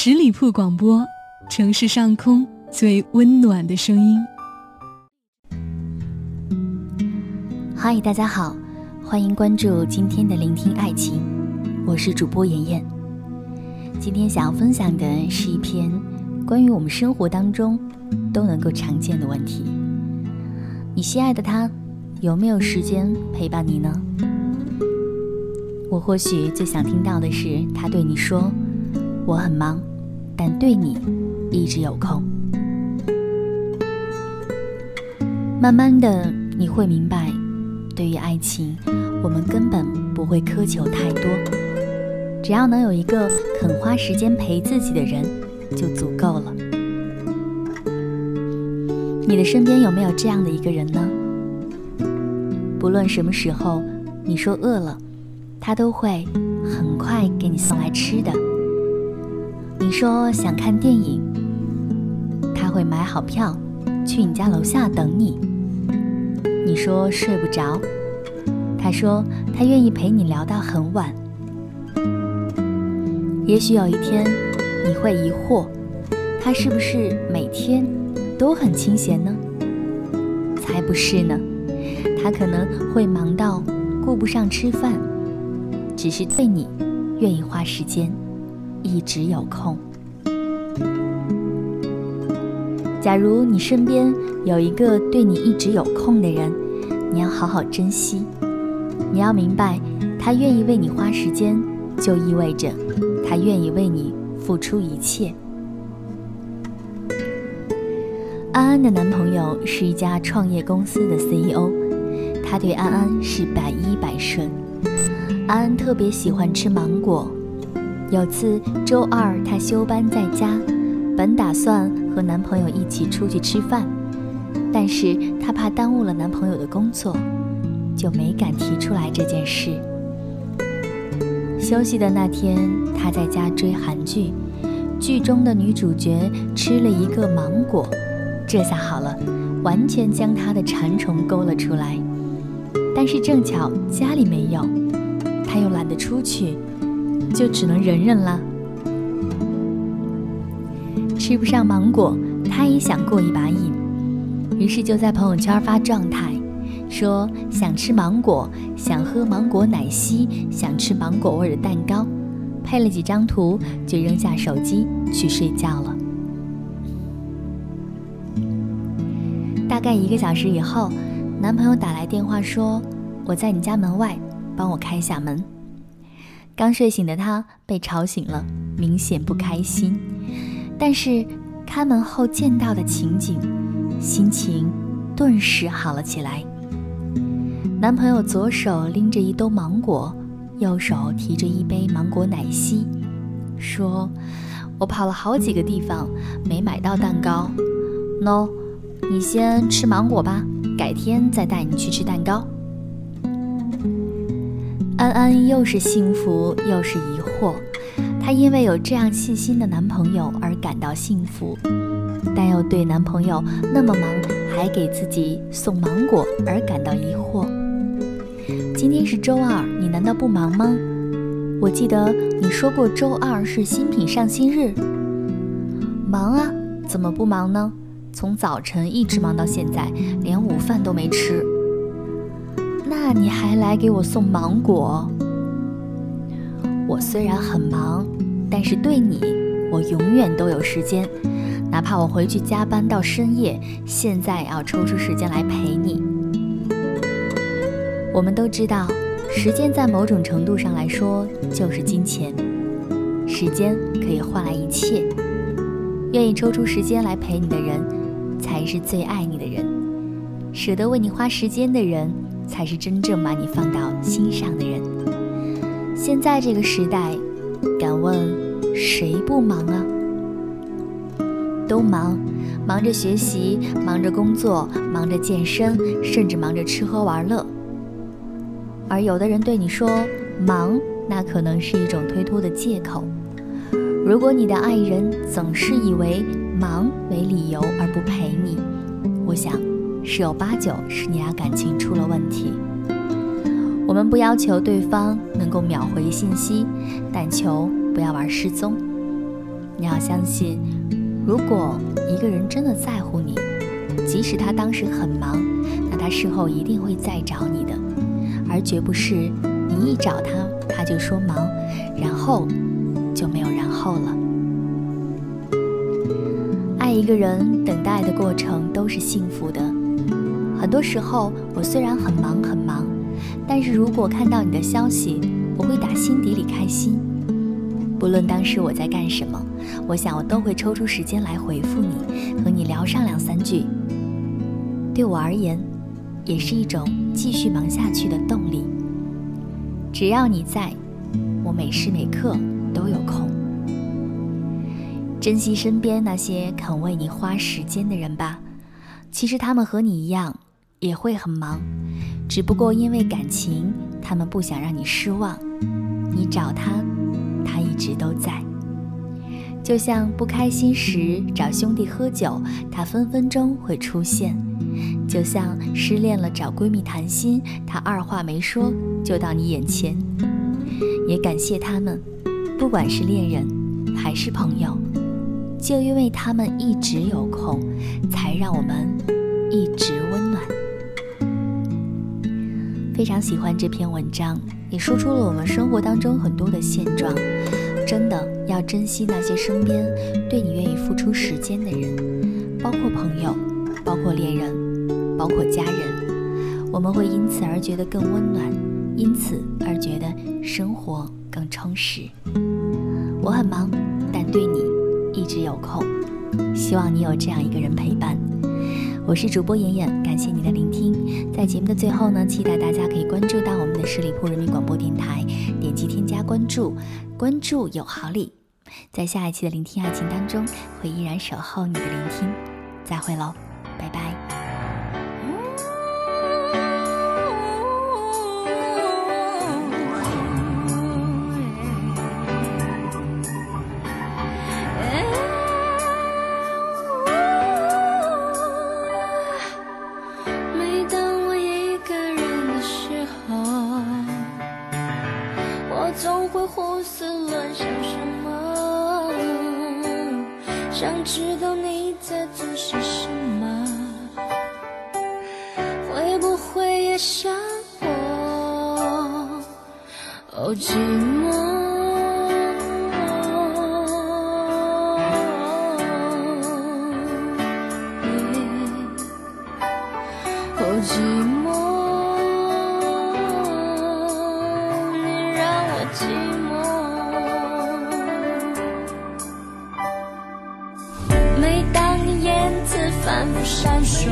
十里铺广播，城市上空最温暖的声音。嗨，大家好，欢迎关注今天的聆听爱情，我是主播妍妍。今天想要分享的是一篇关于我们生活当中都能够常见的问题。你心爱的他有没有时间陪伴你呢？我或许最想听到的是他对你说：“我很忙，但对你一直有空。”慢慢的，你会明白，对于爱情，我们根本不会苛求太多，只要能有一个肯花时间陪自己的人，就足够了。你的身边有没有这样的一个人呢？不论什么时候，你说饿了。他都会很快给你送来吃的。你说想看电影，他会买好票去你家楼下等你。你说睡不着，他说他愿意陪你聊到很晚。也许有一天你会疑惑，他是不是每天都很清闲呢？才不是呢，他可能会忙到顾不上吃饭。只是对你愿意花时间，一直有空。假如你身边有一个对你一直有空的人，你要好好珍惜。你要明白，他愿意为你花时间，就意味着他愿意为你付出一切。安安的男朋友是一家创业公司的 CEO，他对安安是百依百顺。安安特别喜欢吃芒果。有次周二，她休班在家，本打算和男朋友一起出去吃饭，但是她怕耽误了男朋友的工作，就没敢提出来这件事。休息的那天，她在家追韩剧，剧中的女主角吃了一个芒果，这下好了，完全将她的馋虫勾了出来。但是正巧家里没有。她又懒得出去，就只能忍忍了。吃不上芒果，他也想过一把瘾，于是就在朋友圈发状态，说想吃芒果，想喝芒果奶昔，想吃芒果味的蛋糕，配了几张图，就扔下手机去睡觉了。大概一个小时以后，男朋友打来电话说：“我在你家门外。”帮我开一下门。刚睡醒的他被吵醒了，明显不开心。但是开门后见到的情景，心情顿时好了起来。男朋友左手拎着一兜芒果，右手提着一杯芒果奶昔，说：“我跑了好几个地方，没买到蛋糕。喏，你先吃芒果吧，改天再带你去吃蛋糕。”安安又是幸福又是疑惑，她因为有这样细心的男朋友而感到幸福，但又对男朋友那么忙还给自己送芒果而感到疑惑。今天是周二，你难道不忙吗？我记得你说过周二是新品上新日。忙啊，怎么不忙呢？从早晨一直忙到现在，连午饭都没吃。那你还来给我送芒果？我虽然很忙，但是对你，我永远都有时间。哪怕我回去加班到深夜，现在也要抽出时间来陪你。我们都知道，时间在某种程度上来说就是金钱，时间可以换来一切。愿意抽出时间来陪你的人，才是最爱你的人。舍得为你花时间的人。才是真正把你放到心上的人。现在这个时代，敢问谁不忙啊？都忙，忙着学习，忙着工作，忙着健身，甚至忙着吃喝玩乐。而有的人对你说忙，那可能是一种推脱的借口。如果你的爱人总是以为忙为理由而不陪你，我想。十有八九是你俩感情出了问题。我们不要求对方能够秒回信息，但求不要玩失踪。你要相信，如果一个人真的在乎你，即使他当时很忙，那他事后一定会再找你的，而绝不是你一找他，他就说忙，然后就没有然后了。爱一个人，等待的过程都是幸福的。很多时候，我虽然很忙很忙，但是如果看到你的消息，我会打心底里开心。不论当时我在干什么，我想我都会抽出时间来回复你，和你聊上两三句。对我而言，也是一种继续忙下去的动力。只要你在，我每时每刻都有空。珍惜身边那些肯为你花时间的人吧，其实他们和你一样，也会很忙，只不过因为感情，他们不想让你失望。你找他。他一直都在，就像不开心时找兄弟喝酒，他分分钟会出现；就像失恋了找闺蜜谈心，他二话没说就到你眼前。也感谢他们，不管是恋人还是朋友，就因为他们一直有空，才让我们一直温暖。非常喜欢这篇文章。也说出了我们生活当中很多的现状，真的要珍惜那些身边对你愿意付出时间的人，包括朋友，包括恋人，包括家人，我们会因此而觉得更温暖，因此而觉得生活更充实。我很忙，但对你一直有空，希望你有这样一个人陪伴。我是主播妍妍，感谢你的聆听。在节目的最后呢，期待大家可以关注到我们的十里铺人民广播电台，点击添加关注，关注有好礼。在下一期的聆听爱情当中，会依然守候你的聆听。再会喽，拜拜。寂寞，耶！好寂寞，你让我寂寞。每当你言辞反复闪烁，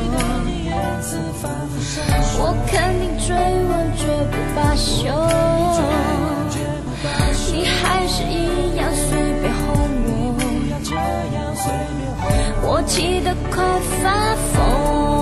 我肯定追问，绝不罢休。气得快发疯，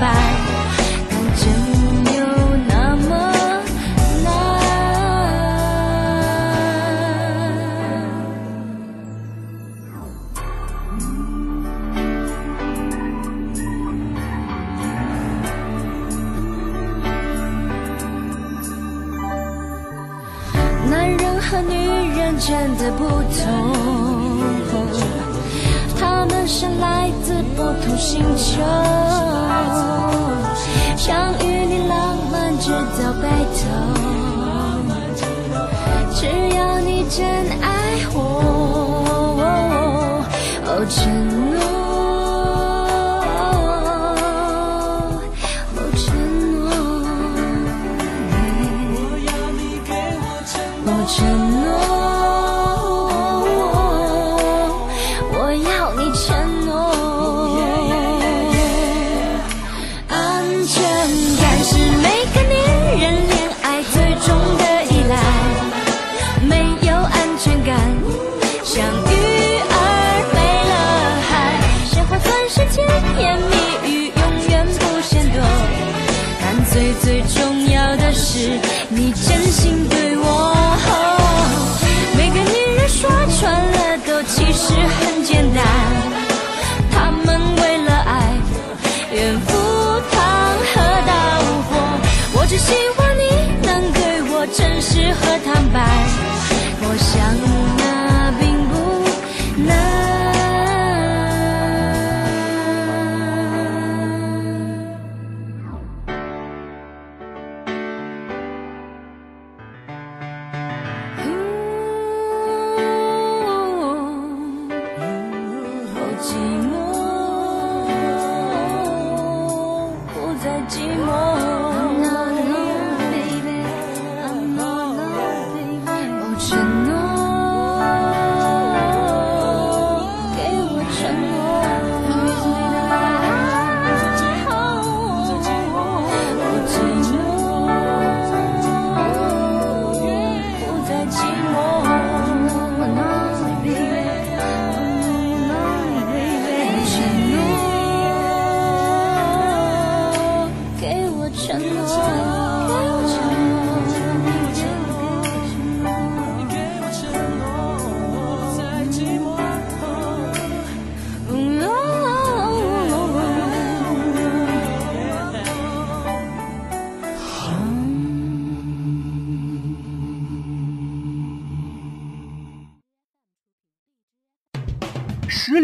拜但真有那么难。男人和女人真的不同。他们像来自不同星球，想与你浪漫直到白头。只要你真爱我，哦，承